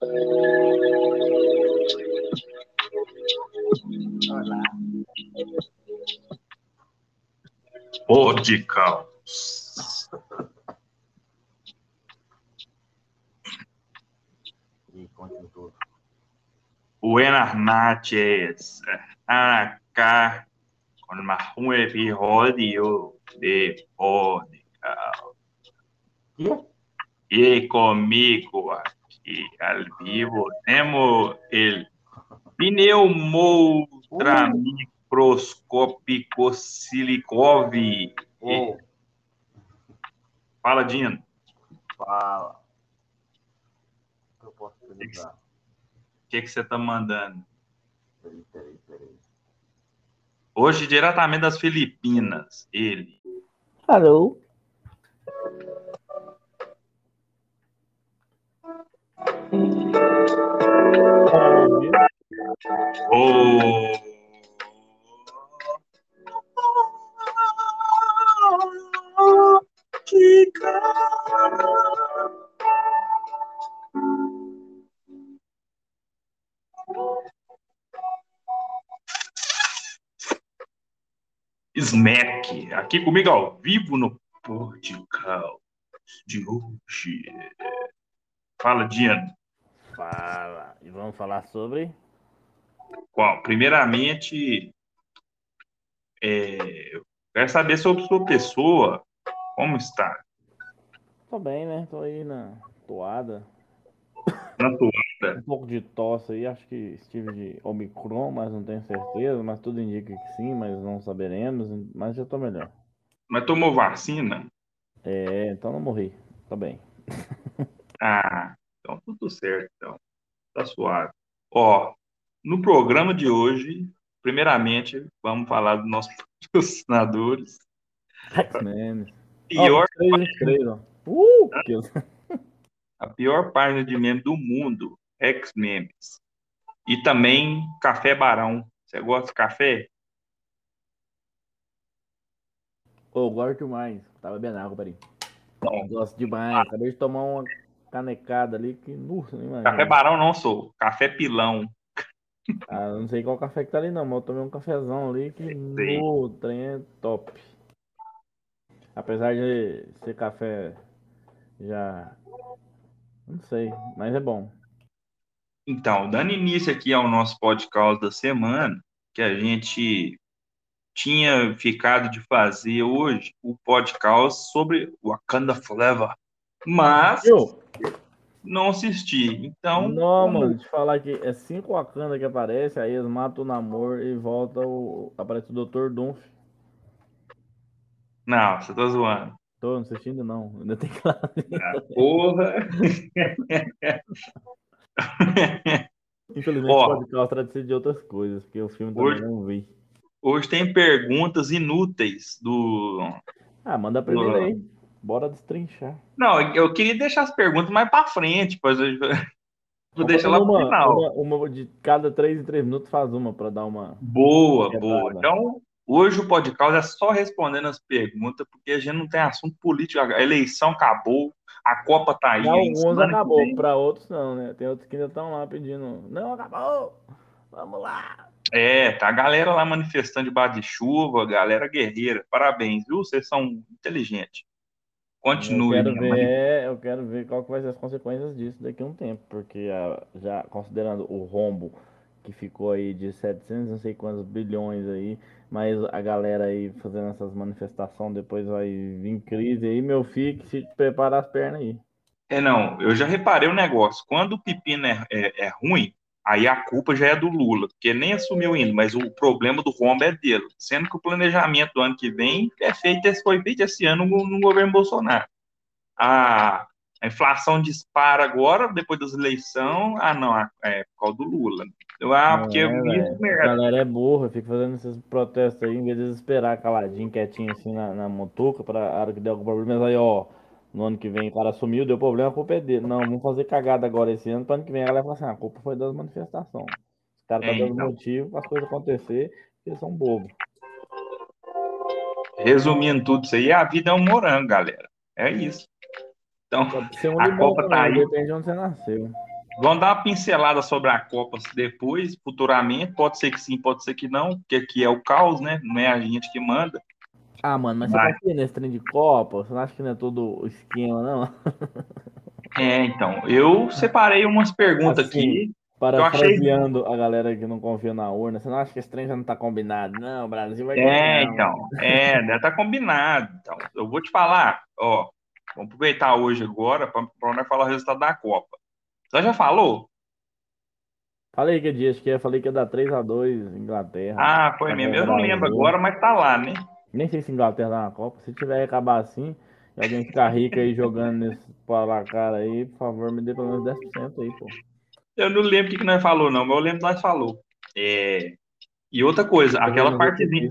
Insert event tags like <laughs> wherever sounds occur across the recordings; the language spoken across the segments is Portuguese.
Olá. Radical. E conte tudo. Buenas noches. Acá con más un episodio de Radical. Quê? E comigo aqui ao vivo temos ele pneumoutra microscópico silicov. Ô, Fala, Dino. fala. O que eu posso te ajudar? O que, que você tá mandando? Peraí, peraí, peraí. Hoje, diretamente das Filipinas, ele. Alô? Smack, aqui comigo ao vivo no Portugal de hoje. Fala, Diano. Fala. E vamos falar sobre. Qual? Primeiramente, é, eu quero saber sobre sua pessoa. Como está? Tô bem, né? Tô aí na toada. Na tua- Um pouco de tosse aí, acho que estive de Omicron, mas não tenho certeza. Mas tudo indica que sim, mas não saberemos. Mas já tô melhor. Mas tomou vacina? É, então não morri. Tá bem. Ah, então tudo certo, então. Tá suave. Ó, no programa de hoje, primeiramente, vamos falar dos nossos patrocinadores. Pior, três, três, ó. Uh! que- a pior página de meme do mundo, X-Memes. E também Café Barão. Você gosta de café? Ô, gosto demais. Tava bebendo água, peraí. Não. Gosto demais. Acabei de tomar uma canecada ali que. Nossa, não imagina. Café Barão não sou, Café Pilão. Ah, não sei qual café que tá ali não, mas eu tomei um cafezão ali que no trem é top. Apesar de ser café já. Não sei, mas é bom. Então, dando início aqui ao nosso podcast da semana, que a gente tinha ficado de fazer hoje o podcast sobre Wakanda Forever, mas Eu? não assisti. Então, não, mano, te falar que é cinco Wakanda que aparece, aí eles matam o namoro e volta o. Aparece o Dr. Doomf. não, você tá zoando. Tô não assistindo não, ainda tem que lá. Ah, porra. Infelizmente Ó. o podcast trata de outras coisas, porque o filme também Hoje- não vi. Hoje tem perguntas inúteis do. Ah, manda a primeira Ó. aí. Bora destrinchar. Não, eu queria deixar as perguntas mais para frente, pois eu <laughs> vou deixar lá pro uma, final. Uma, uma de cada três em três minutos faz uma pra dar uma. Boa, É boa. Então, hoje o podcast é só respondendo as perguntas, porque a gente não tem assunto político. A eleição acabou, a Copa tá aí. Pra alguns acabou, pra outros não, né? Tem outros que ainda estão lá pedindo. Não, acabou! Vamos lá! É, tá a galera lá manifestando debaixo de chuva, galera guerreira. Parabéns, viu? Vocês são inteligentes. Eu Continue. quero minha mani- ver, eu quero ver qual que vai ser as consequências disso daqui a um tempo, porque já considerando o rombo que ficou aí de 700 não sei quantos bilhões aí, mas a galera aí fazendo essas manifestações, depois vai vir crise aí, meu filho, que se preparar as pernas aí. É, não, eu já reparei o negócio. Quando o pepino é, é- é ruim, aí a culpa já é do Lula, porque nem assumiu ainda, mas o problema do rombo é dele. Sendo que o planejamento do ano que vem é feito, esse- foi feito esse ano no, no governo Bolsonaro. A, a inflação dispara agora, depois das eleições. Ah, não, é por causa do Lula. Ah, Não porque é. A galera é burra, fica fazendo esses protestos aí, em vez de esperar caladinho, quietinho assim na, na motuca, pra hora que der algum problema, mas aí ó, no ano que vem o cara sumiu, deu problema, a culpa é dele. Não, vamos fazer cagada agora esse ano, pra ano que vem a galera fala assim, "Ah, a culpa foi das manifestações. Os caras tá É, dando então. motivo para as coisas acontecer, porque eles são bobos. Resumindo tudo isso aí, a vida é um morango, galera. É isso. Então, um A Copa também, tá aí. depende de onde você nasceu. Vamos dar uma pincelada sobre a Copa depois, futuramente. Pode ser que sim, pode ser que não, porque aqui é o caos, né? Não é a gente que manda. Ah, mano, mas você confia nesse trem de Copa? Você não acha que não é todo o esquema, não? É, então, eu separei umas perguntas Assim, aqui. Parafraseando a galera que não confia na urna, você não acha que esse trem já não tá combinado? Não, o Brasil vai É, ganhar. então, é, deve estar combinado. Então, eu vou te falar, ó, vamos aproveitar hoje agora para nós falar o resultado da Copa. Você já falou? Falei que dia, acho que eu falei que ia dar 3x2 Inglaterra. Ah, foi Tá mesmo. Eu não lembro agora, mas tá lá, né? Nem sei se Inglaterra dá na Copa. Se tiver acabar assim, e alguém ficar rico aí jogando nesse placar aí, por favor, me dê pelo menos 10% aí, pô. Eu não lembro o que, que nós falou, não, mas eu lembro que nós falou. É, E outra coisa, aquela partezinha.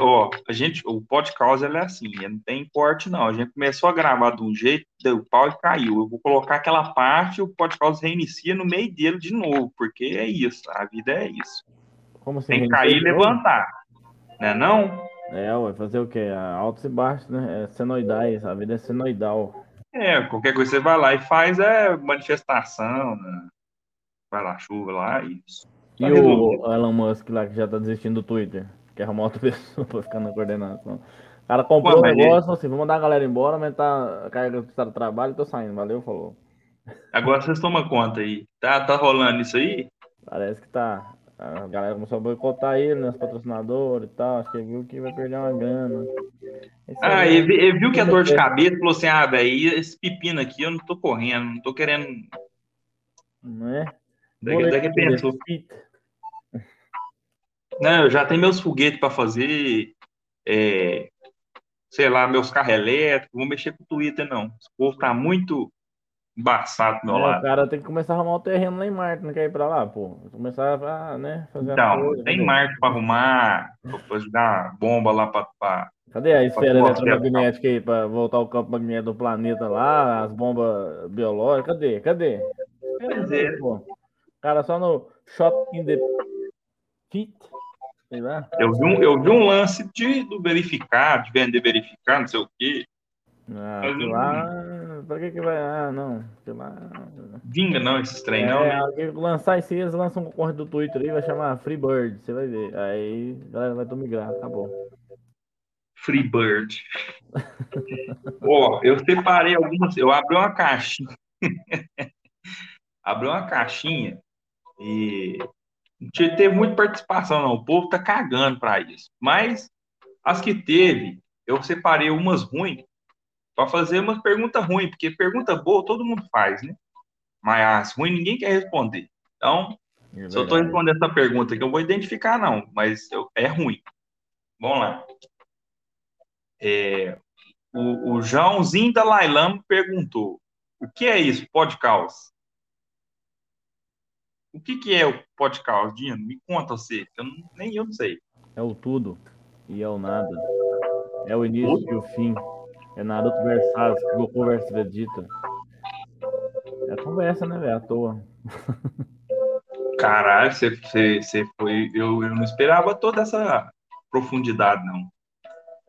Ó, a gente, o podcast ele é assim, não tem corte, não. A gente começou a gravar de um jeito, deu pau e caiu. Eu vou colocar aquela parte, o podcast reinicia no meio dele de novo, porque é isso, a vida é isso. Como assim? Tem que cair e levantar. Né não? É, ué, fazer o quê? Altos e baixos, né? É senoidais, a vida é senoidal. É, qualquer coisa você vai lá e faz é manifestação, né? Vai lá, chuva lá, isso. E Tá resolvido. o Elon Musk lá que já tá desistindo do Twitter, quer arrumar outra <laughs> pessoa pra ficar na coordenação. O cara comprou o mas negócio, falou assim, vou mandar a galera embora, aumentar a carga do trabalho, tô saindo, valeu, falou. Agora vocês tomam conta aí. Tá, tá rolando isso aí? Parece que tá. A galera começou a boicotar ele, né? Os patrocinadores e tal. Acho que ele viu que vai perder uma grana. Esse Ah, aí, ele, ele viu que é dor de cabeça falou assim: ah, velho, esse pepino aqui eu não tô correndo, não tô querendo. Não é? Daqui, daqui pensou. Não, eu já tenho meus foguetes para fazer, é, sei lá, meus carros elétricos, vou mexer com o Twitter, não. Esse povo tá muito embaçado do meu É, o lado. cara tem que começar a arrumar o terreno lá em Marte, não quer ir pra lá, pô. Começar a, né, fazer Então, coisas, tem? Marte para arrumar, para jogar bomba lá para. Cadê a esfera eletromagnética aí pra voltar o campo magnético do planeta lá, as bombas biológicas? Cadê? Cadê? Pois é. Pô. O cara só no shot in the feet. Sei lá. Eu vi um, eu vi um lance de, do verificar, de vender verificar, não sei o quê. Ah, sei não- lá. Pra que que vai? Ah, não. Sei lá. Vinga não, esses trem, não, É, né? alguém lançar esse eles lançam um concorrente do Twitter aí, vai chamar Freebird, você vai ver. Aí a galera vai tu migrar, acabou. Freebird. Ó, eu separei algumas. Eu abri uma caixinha. <laughs> abri uma caixinha e não te- teve muita participação, não. O povo tá cagando para isso. Mas as que teve, eu separei umas ruins para fazer umas perguntas ruins, porque pergunta boa todo mundo faz, né? Mas as ruins ninguém quer responder. Então, É se eu estou respondendo essa pergunta aqui, eu vou identificar, não, mas eu- é ruim. Vamos lá. É, o, o Joãozinho da Lailam perguntou: o que é isso, podcast? O que, que é o podcast, Dino? Me conta você, que eu não- nem eu não sei. É o tudo e é o nada. É o início e o fim. É Naruto versus Goku versus Vegeta. É conversa, né, velho? À toa. <laughs> Caralho, você, você, você foi. Eu, eu não esperava toda essa profundidade, não.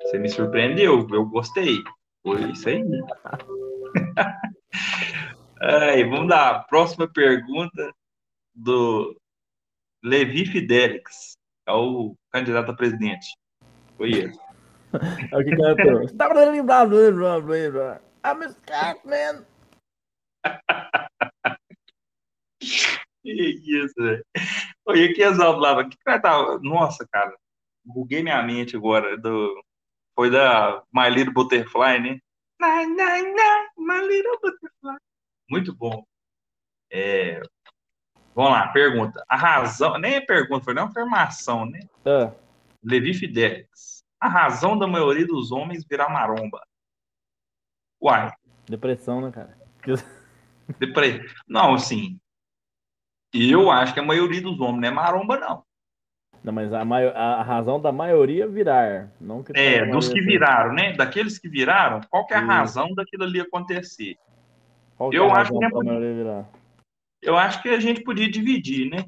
Você me surpreendeu, eu gostei. Foi isso aí. <laughs> Aí, vamos lá. Próxima pergunta do Levi Fidelix, é o candidato a presidente. Foi ele. É o que cantou. <laughs> I'm a scat, man. Que isso, velho. Oi, que lá. Que cara tá... Nossa, cara. Buguei minha mente agora. Do... Foi da My Little Butterfly, né? Nine, nine, nine, My Little Butterfly. Muito bom. É... Vamos lá, pergunta. A razão... Nem é pergunta, foi nem uma afirmação, né? Ah, Levi Fidelix. A razão da maioria dos homens virar maromba. Uai, depressão, né, cara? <laughs> depre... Não, assim... Eu acho que a maioria dos homens não é maromba, não. Não, mas a, maio- a razão da maioria virar. Não que É, dos que viraram, né? Daqueles que viraram, qual que é a razão daquilo ali acontecer? Qual que eu é a acho que é virar? Eu acho que a gente podia dividir, né?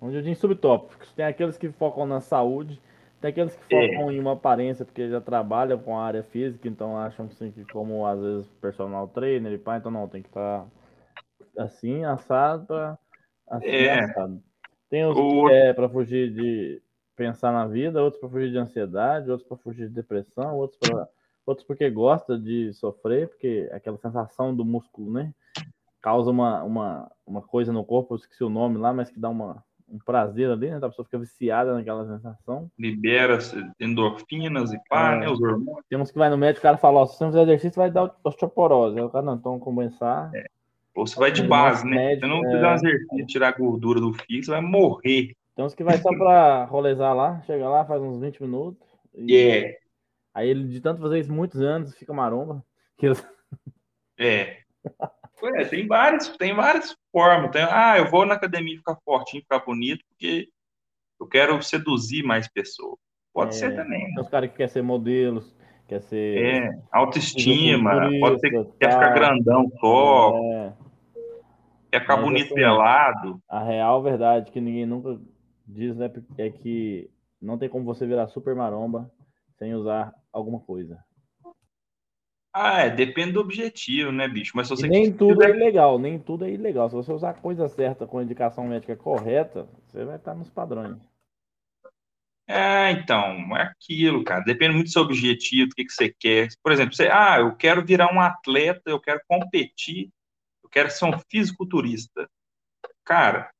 Onde eu digo subtópicos. Tem aqueles que focam na saúde, tem aqueles que É. focam em uma aparência, porque já trabalham com a área física, então acham assim, que como às vezes personal trainer e pá, então não, tem que estar assim, assado pra assim, É. assado. Tem os O- que é pra fugir de pensar na vida, outros pra fugir de ansiedade, outros pra fugir de depressão, outros para outros porque gosta de sofrer, porque aquela sensação do músculo, né? Causa uma, uma, uma coisa no corpo, eu esqueci o nome lá, mas que dá uma, um prazer ali, né? A pessoa fica viciada naquela sensação. Libera endorfinas e pá, É. né? Os hormônios. Tem uns que vai no médico, o cara fala, ó, se você não fizer exercício, vai dar osteoporose. Aí o cara, não, então vamos começar. Ou você vai de base, né? médico, Se não é. fizer um exercício, tirar a gordura do fígado, você vai morrer. Tem uns que vai só pra rolezar lá, chega lá, faz uns 20 minutos. E É, aí ele, de tanto fazer isso muitos anos, fica maromba. Que <laughs> eu- é. Tem várias, tem várias formas. Tem- ah, eu vou na academia ficar fortinho, ficar bonito, porque eu quero seduzir mais pessoas. Pode É. ser também. Tem uns caras que querem ser modelos, quer ser. É, autoestima, pode ser que quer ficar tal. grandão só, É, quer ficar Mas, bonito assim, pelado. a real verdade que ninguém nunca diz, né? É que não tem como você virar super maromba sem usar alguma coisa. Ah, é, depende do objetivo, né, bicho? Mas se você nem tudo é ilegal, nem tudo é ilegal. Se você usar a coisa certa com a indicação médica correta, você vai estar nos padrões. É, então, é aquilo, cara. Depende muito do seu objetivo, do que, que você quer. Por exemplo, você, ah, eu quero virar um atleta, eu quero competir, eu quero ser um fisiculturista. Cara,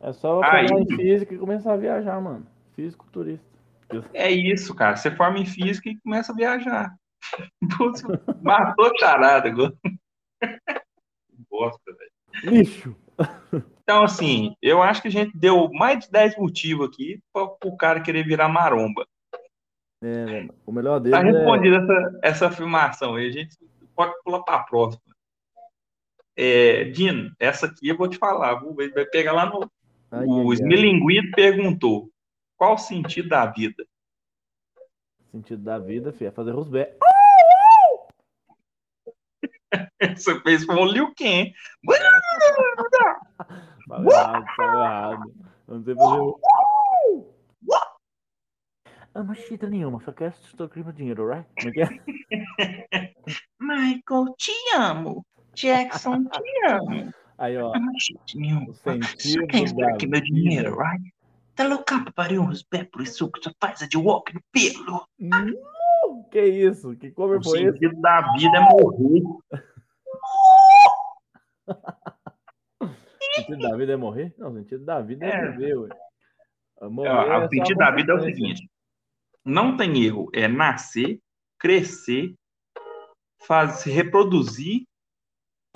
É só Aí- formar em física e começar a viajar, mano. Físico turista. é isso, cara. Você forma em física e começa a viajar. Matou a charada agora. Bosta, velho. Lixo! Então, assim, eu acho que a gente deu mais de 10 motivos aqui para o cara querer virar maromba. É, velho. O melhor Tá deles é. respondida essa, essa afirmação aí, a gente pode pular para a próxima. É, Dino, essa aqui eu vou te falar, vou ver, vai pegar lá no. Ai, o ai. Smilinguido perguntou: qual o sentido da vida? Sentido da vida, filho, é fazer rusbé. <laughs> Você fez com o Liu Kang. Falei errado, falei errado. Eu não sei fazer. Ah, mas chita nenhuma, só quero extorquir meu dinheiro, right? Como é que é? <laughs> Michael, te amo. Jackson, te amo. Aí, ó, não shit nenhum. o sentido da meu dinheiro, right? Tá louca pra fazer uns pés por isso que você faz de walk no pelo. Uh, que isso? Que cover O foi esse? sentido da vida é morrer. O sentido da vida é morrer? Não, o sentido da vida é, É. viver, ué. Morrer é o só sentido da vida é o seguinte: não tem erro, é nascer, crescer, faz, se reproduzir,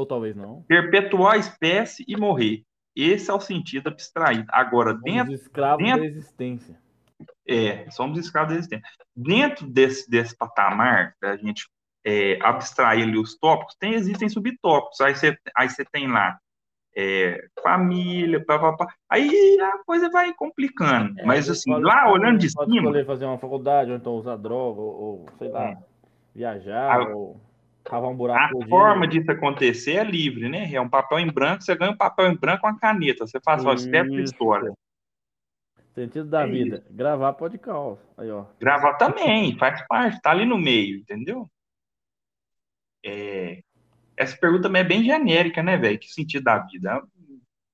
Ou talvez não. perpetuar a espécie e morrer. Esse é o sentido abstraído. Agora, dentro, escravos dentro- da existência. É, somos escravos da existência. Dentro desse, desse patamar, da gente é, abstrair ali os tópicos, tem, existem subtópicos. Aí você, aí tem lá é, família, pá, pá, pá. aí a coisa vai complicando. É, Mas assim, pode lá olhando de pode cima, escolher fazer uma faculdade, ou então usar droga, ou, ou, sei lá, É. viajar, A- ou cavar um buraco. A forma disso acontecer é livre, né? É um papel em branco, você ganha um papel em branco com uma caneta. Você faz, ó, escreve sua Isso. história. Sentido da É vida. Gravar podcast. Aí, ó. Gravar também, faz parte, tá ali no meio, entendeu? É, Essa pergunta também é bem genérica, né, velho? Que sentido da vida?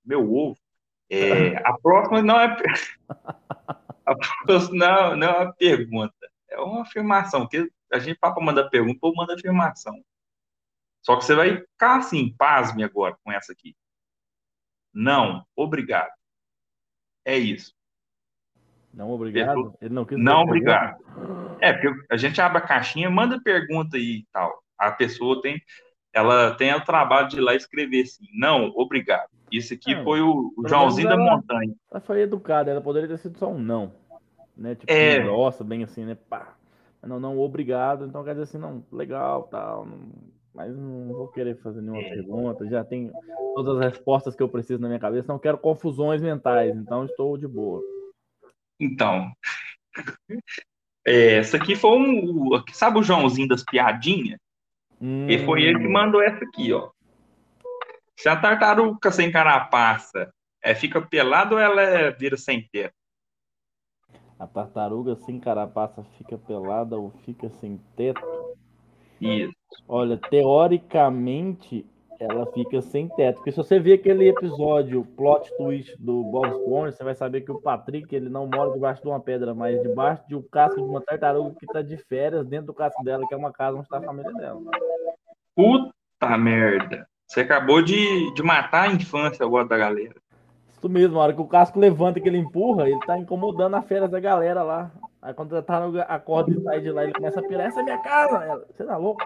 Meu ovo. É, <laughs> A próxima não é. <laughs> A próxima não, não é uma pergunta, é uma afirmação. Porque a gente para mandar pergunta, ou manda afirmação. Só que você vai ficar assim, pasme agora com essa aqui. Não, obrigado. É isso. Não, obrigado. Ele não quis Não, obrigado. pergunta? É, porque a gente abre a caixinha, manda pergunta aí e tal. A pessoa tem, ela tem o trabalho de ir lá escrever assim, não, obrigado. Isso aqui Não, foi o, o Joãozinho da Montanha. Ela foi educada, ela poderia ter sido só um não. Né? Tipo, É. grossa, bem assim, né? Pá. Não, não, obrigado. Então quer dizer assim, não, legal, tal. não- mas não vou querer fazer nenhuma É. pergunta. Já tenho todas as respostas que eu preciso na minha cabeça. Não quero confusões mentais, então estou de boa. Então, é, essa aqui foi um, sabe o Joãozinho das piadinhas? E foi ele que Hum, mandou essa aqui, ó. Se a tartaruga sem carapaça é, fica pelada ou ela é- vira sem teto? A tartaruga sem carapaça fica pelada ou fica sem teto? Isso. Olha, teoricamente ela fica sem teto. Porque se você ver aquele episódio, plot twist do Bob Esponja, você vai saber que o Patrick ele não mora debaixo de uma pedra, mas debaixo de um casco de uma tartaruga que está de férias dentro do casco dela, que é uma casa onde está a família dela. Puta merda. Você acabou de, de matar a infância agora da galera. Isso mesmo, a hora que o casco levanta que ele empurra, ele tá incomodando as férias da galera lá. Aí quando a tartaruga acorda e sai de lá, ele começa a pirar, essa é minha casa! Ela, Você tá louco?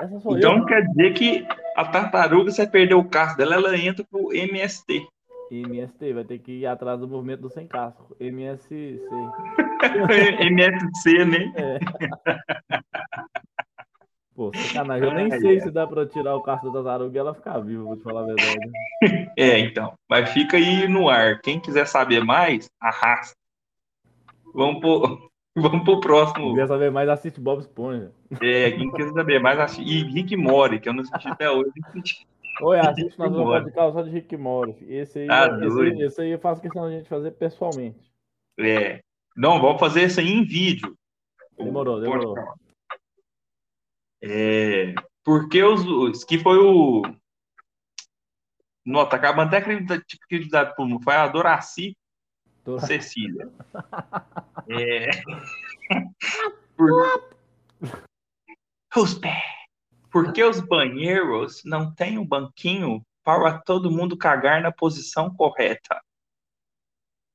Essa sou Então eu. quer dizer que a tartaruga, você perdeu o casco dela, ela entra pro MST. MST, vai ter que ir atrás do movimento do sem casco. MSC. <laughs> MSC, né? Pô, sacanagem. Eu nem sei ai. se dá pra tirar o casco da tartaruga e ela ficar viva, vou te falar a verdade. <laughs> É, então. Mas fica aí no ar. Quem quiser saber mais, arrasta. Vamos pro, <laughs> vamos pro próximo. Quer saber mais, assiste Bob Esponja. É, quem quiser saber mais, assi- e Rick Mori, que eu não assisti até hoje. Oi, <laughs> assiste nós vamos fazer só de Rick Mori. Esse aí, Ah, esse, doido. esse aí eu faço questão de a gente fazer pessoalmente. É. Não, vamos fazer isso aí em vídeo. Demorou, demorou. É, porque os, que foi o. Não, tá acabando até acreditar por não foi a Doraci Tô- Cecília. <laughs> É. <laughs> Por... Os pés. Por que os banheiros não têm um banquinho para todo mundo cagar na posição correta?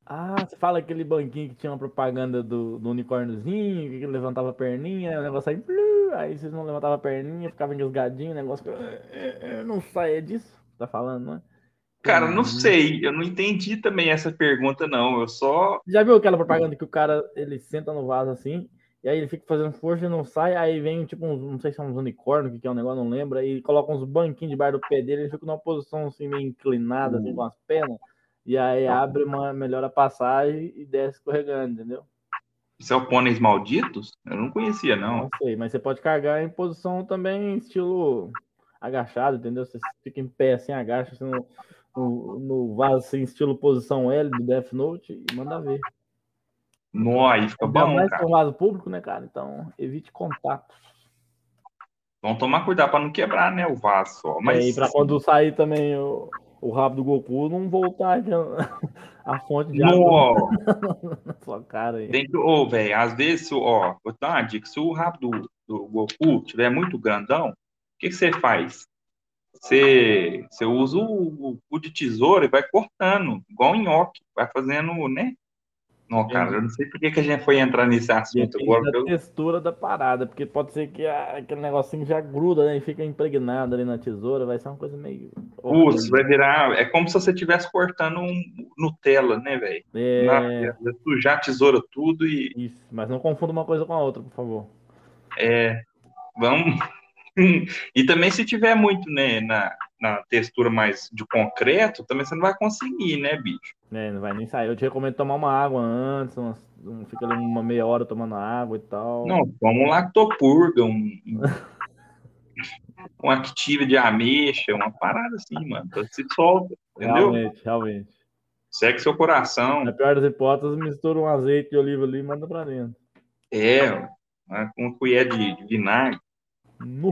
Ah, você fala aquele banquinho que tinha uma propaganda do, do unicórniozinho, que ele levantava a perninha, o negócio aí, aí vocês não levantavam a perninha, ficava engasgadinho, o negócio. eh, Não sai, é disso? Tá falando, não é? Cara, não Uhum. sei, eu não entendi também essa pergunta, não. Eu só. Já viu aquela propaganda que o cara ele senta no vaso assim, e aí ele fica fazendo força e não sai, aí vem tipo uns, não sei se são uns unicórnios, o que é o negócio, não lembro, aí coloca uns banquinhos debaixo do pé dele, ele fica numa posição assim meio inclinada, assim, com as pernas, e aí abre uma, melhora a passagem e desce escorregando, entendeu? Isso é o Pôneis Malditos? Eu não conhecia, não. Não sei, mas você pode carregar em posição também estilo agachado, entendeu? Você fica em pé assim, agacha assim, no, no, no vaso assim, estilo posição L do Death Note e manda ver. Nó, aí fica bom, mais cara. é um vaso público, né, cara? Então, evite contato. Vamos tomar cuidado para não quebrar, né, o vaso só. Mas... Mas É, e pra quando sair também o, o rabo do Goku, não voltar a, <laughs> a fonte de água na <laughs> sua cara aí. que, ô, velho, às vezes, ó, vou dar uma dica, se o rabo do, do Goku tiver muito grandão, o que, que você faz? Você, você usa o, o de tesoura e vai cortando, igual nhoque, vai fazendo, né? Não, cara, eu não sei por que, que a gente foi entrar nesse assunto Depende agora. da eu- textura da parada, porque pode ser que a- aquele negocinho já gruda, né? E fica impregnado ali na tesoura, vai ser uma coisa meio. Putz, vai virar. É como se você estivesse cortando um Nutella, né, velho? É, Na- sujar a tesoura tudo e isso, mas não confunda uma coisa com a outra, por favor. vamos. <laughs> E também se tiver muito, né, na, na textura mais de concreto, também você não vai conseguir, né, bicho? É, não vai nem sair. Eu te recomendo tomar uma água antes, umas- um- fica ali uma meia hora tomando água e tal. Não, toma um lactopurga, um, um, <laughs> active de ameixa, uma parada assim, mano. Então, Se solta, entendeu? realmente, realmente. Segue seu coração. Na pior das hipóteses, mistura um azeite de oliva ali e manda pra dentro. É, uma- com uma colher de, de vinagre. Nu.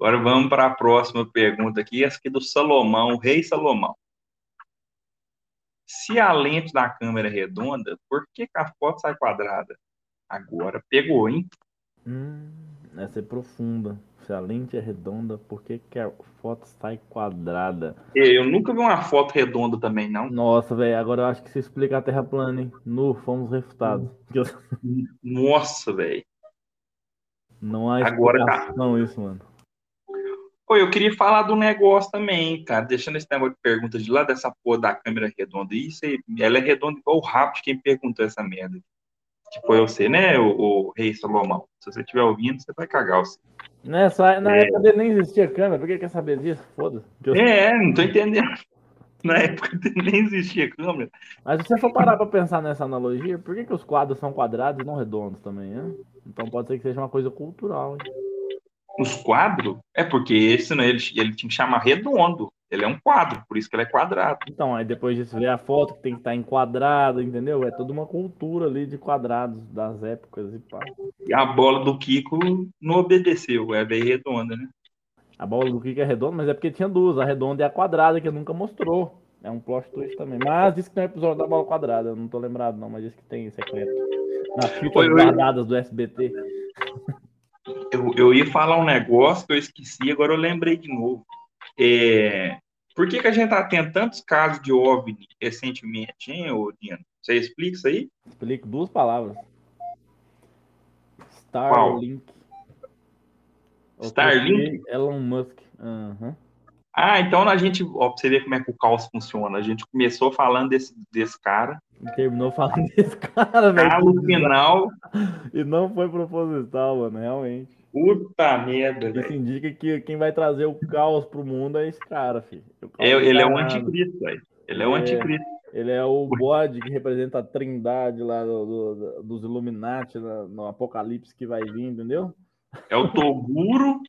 Agora vamos para a próxima pergunta aqui, essa aqui do Salomão, o rei Salomão. Se a lente da câmera é redonda, por que, que a foto sai quadrada? Agora pegou, hein? Hum, essa é profunda. Se a lente é redonda, por que, que a foto sai quadrada? Eu nunca vi uma foto redonda também, não. Nossa, velho, agora eu acho que se explica a Terra plana, hein? Nu, fomos refutados. Nossa, velho. Não há Agora tá. isso, mano. Pô, eu queria falar do negócio também, cara. Deixando esse negócio de pergunta de lá dessa porra da câmera redonda. Isso aí, ela é redonda igual o rabo de quem perguntou essa merda. Que foi você, né, o, o rei Salomão? Se você estiver ouvindo, você vai cagar você. Nessa, na É. época dele nem existia câmera, por que quer saber disso? Foda-se. É, não tô entendendo. Na época <laughs> nem existia câmera. Mas se você for parar pra pensar nessa analogia, por que, que os quadros são quadrados e não redondos também, né? Então pode ser que seja uma coisa cultural, hein? Os quadros? É porque esse, né, ele, ele tinha que chamar redondo. Ele é um quadro, por isso que ele é quadrado. Então, aí depois disso vê a foto que tem que estar enquadrada, entendeu? É toda uma cultura ali de quadrados das épocas e pá. E a bola do Kiko não obedeceu, é bem redonda, né? A bola do Kika é redonda, mas é porque tinha duas, a redonda e a quadrada, que nunca mostrou. É um plot twist também. Mas disse que tem um episódio da bola quadrada. Eu não tô lembrado, não, mas disse que tem secreto. Nas fitas guardadas do SBT. Eu, eu ia falar um negócio que eu esqueci, agora eu lembrei de novo. É, por que, que a gente tá tendo tantos casos de OVNI recentemente, hein, ô Dino? Você explica isso aí? Explico duas palavras. Starlink. Starlink? Elon Musk. Aham. Ah, então a gente, ó, pra você ver como é que o caos funciona. A gente começou falando desse, desse cara, E Terminou falando <laughs> desse cara, velho. ah, no final, E não foi proposital, mano, realmente. puta merda, Isso velho. indica que quem vai trazer o caos pro mundo é esse cara, filho. É, ele é o danado. anticristo, velho. Ele é o É. anticristo. Ele é o bode que representa a trindade lá do- do- dos Illuminati na- no apocalipse que vai vir, entendeu? É o Toguro,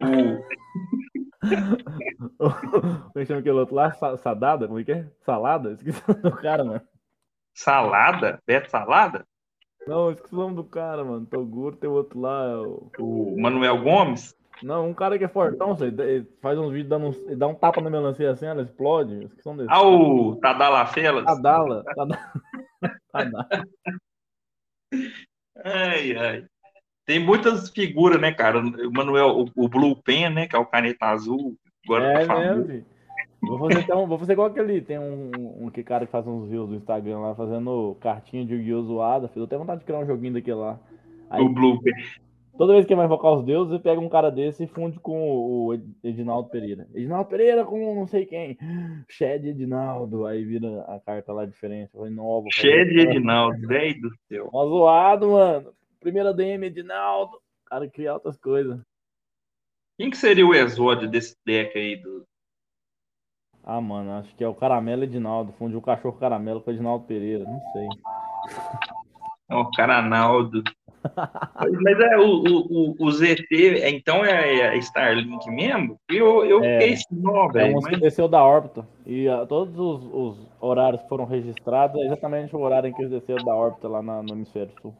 o <laughs> Como é que chama aquele outro lá? Sa- Sadada? Como é que é? Salada? Esqueci o nome do cara, mano. Salada, Beto Salada, Não, esqueci o nome do cara, mano. Toguro, tem outro lá. é o- o Manuel Gomes. Não, um cara que é fortão, ele faz uns vídeos dando ele dá um tapa na melancia assim, ela explode. Ah, o Tadala Felas. Tadala. Tadala. <laughs> Tadala. Ai, ai. Tem muitas figuras, né, cara? O Manuel, o, o Blue Pen, né, que é o caneta azul. Agora É tá mesmo. Vou fazer, então, vou fazer igual aquele. Tem um, um que cara que faz uns views do Instagram lá, fazendo cartinha de Yu-Gi-Oh! zoada. Fiz até vontade de criar um joguinho daquele lá. Aí, O Blue Pen. toda vez que vai invocar os deuses, pega um cara desse e funde com o Ed- Edinaldo Pereira. Edinaldo Pereira com não sei quem. Shed Edinaldo. Aí vira a carta lá diferente. Eu falei, não, vou isso. Edinaldo, velho do céu. Mó zoado, mano. Primeira DM, Edinaldo. O cara cria outras coisas. Quem que seria o exódio desse deck aí? Do... Ah, mano, acho que é o Caramelo Edinaldo. Fundiu o cachorro caramelo com o Edinaldo Pereira. Não sei. É o Caranaldo. Mas é o, o, o, o ZT, então é, é Starlink mesmo? Eu, eu É. fiquei assim, não, É velho. um que mas- desceu da órbita. E ah, todos os, os horários foram registrados é exatamente o horário em que eles desceram da órbita lá na- no hemisfério sul.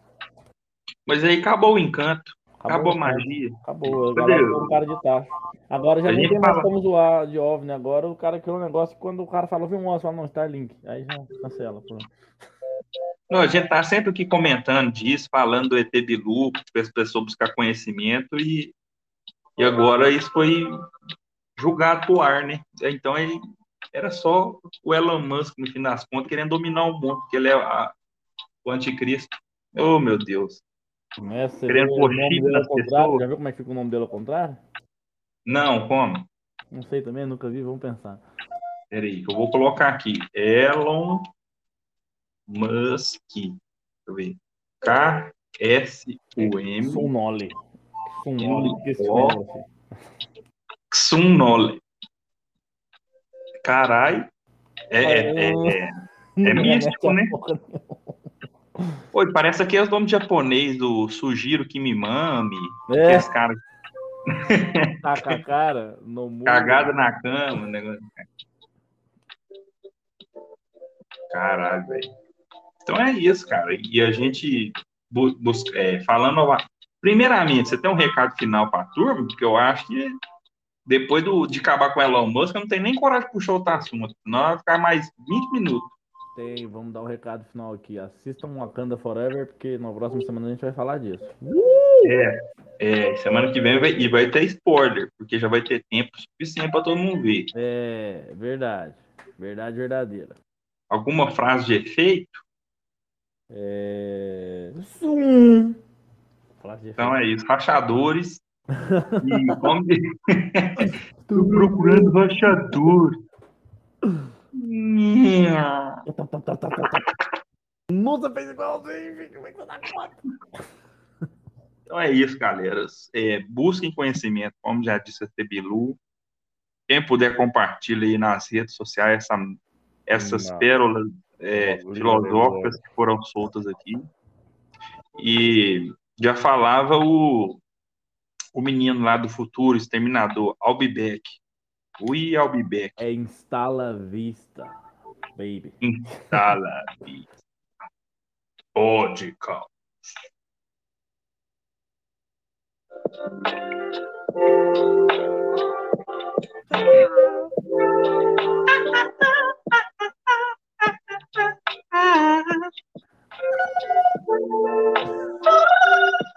Mas aí acabou o encanto, acabou a né? magia. Acabou. A Cadê? galera foi um cara de taxa. Agora já A não gente tem mais fala- como zoar de OVNI. Agora o cara criou um negócio quando o cara fala, viu um OVNI, fala, não, Starlink. Aí já cancela. Pronto. Não, a gente tá sempre aqui comentando disso, falando do ET Bilu, para as pessoas buscar conhecimento, e, e agora isso foi julgado pro ar, né? Então ele era só o Elon Musk, no fim das contas, querendo dominar o mundo, porque ele é a- o anticristo. Oh, meu Deus. Começa, Querendo pôr nome chip nas pessoas. Já viu como é que fica o nome dele ao contrário? Não, como? Não sei também, nunca vi, vamos pensar. Peraí, que eu vou colocar aqui. Elon Musk. Deixa eu ver. K-S-U-M. Sunole. Sunole. Xunole. Carai. É, é, é, é. É místico, né? Oi, parece aqui os nomes japonês do Sugiro Kimimami. É, Que esse cara tá com a cara no muro. cagada na cama. Negócio. Caralho, velho. Então é isso, cara. E a gente bu- busca, é, falando. Primeiramente, você tem um recado final para a turma, porque eu acho que depois do, de acabar com o Elon Musk, eu não tenho nem coragem de puxar outro assunto. Senão vai ficar mais 20 minutos. Tem, vamos dar o recado final aqui. Assistam Wakanda Forever, porque na próxima semana a gente vai falar disso. É, semana que vem vai, e vai ter spoiler, porque já vai ter tempo suficiente para todo mundo ver. É, verdade. Verdade verdadeira. Alguma frase de efeito? É. Zoom! Frase de Então é isso, rachadores. <laughs> E como <laughs> Tô procurando rachador. Nossa, fez igualzinho. Como é que você dá conta? Então é isso, galera. É, busquem conhecimento, como já disse a Tebilu. Quem puder compartilha aí nas redes sociais essa- essas Não. pérolas é, filosóficas que foram soltas aqui. E já falava o, o menino lá do futuro, exterminador, I'll be back. We I'll be back. É instala vista, baby. Instala vista. Pode, calma. <laughs> <laughs>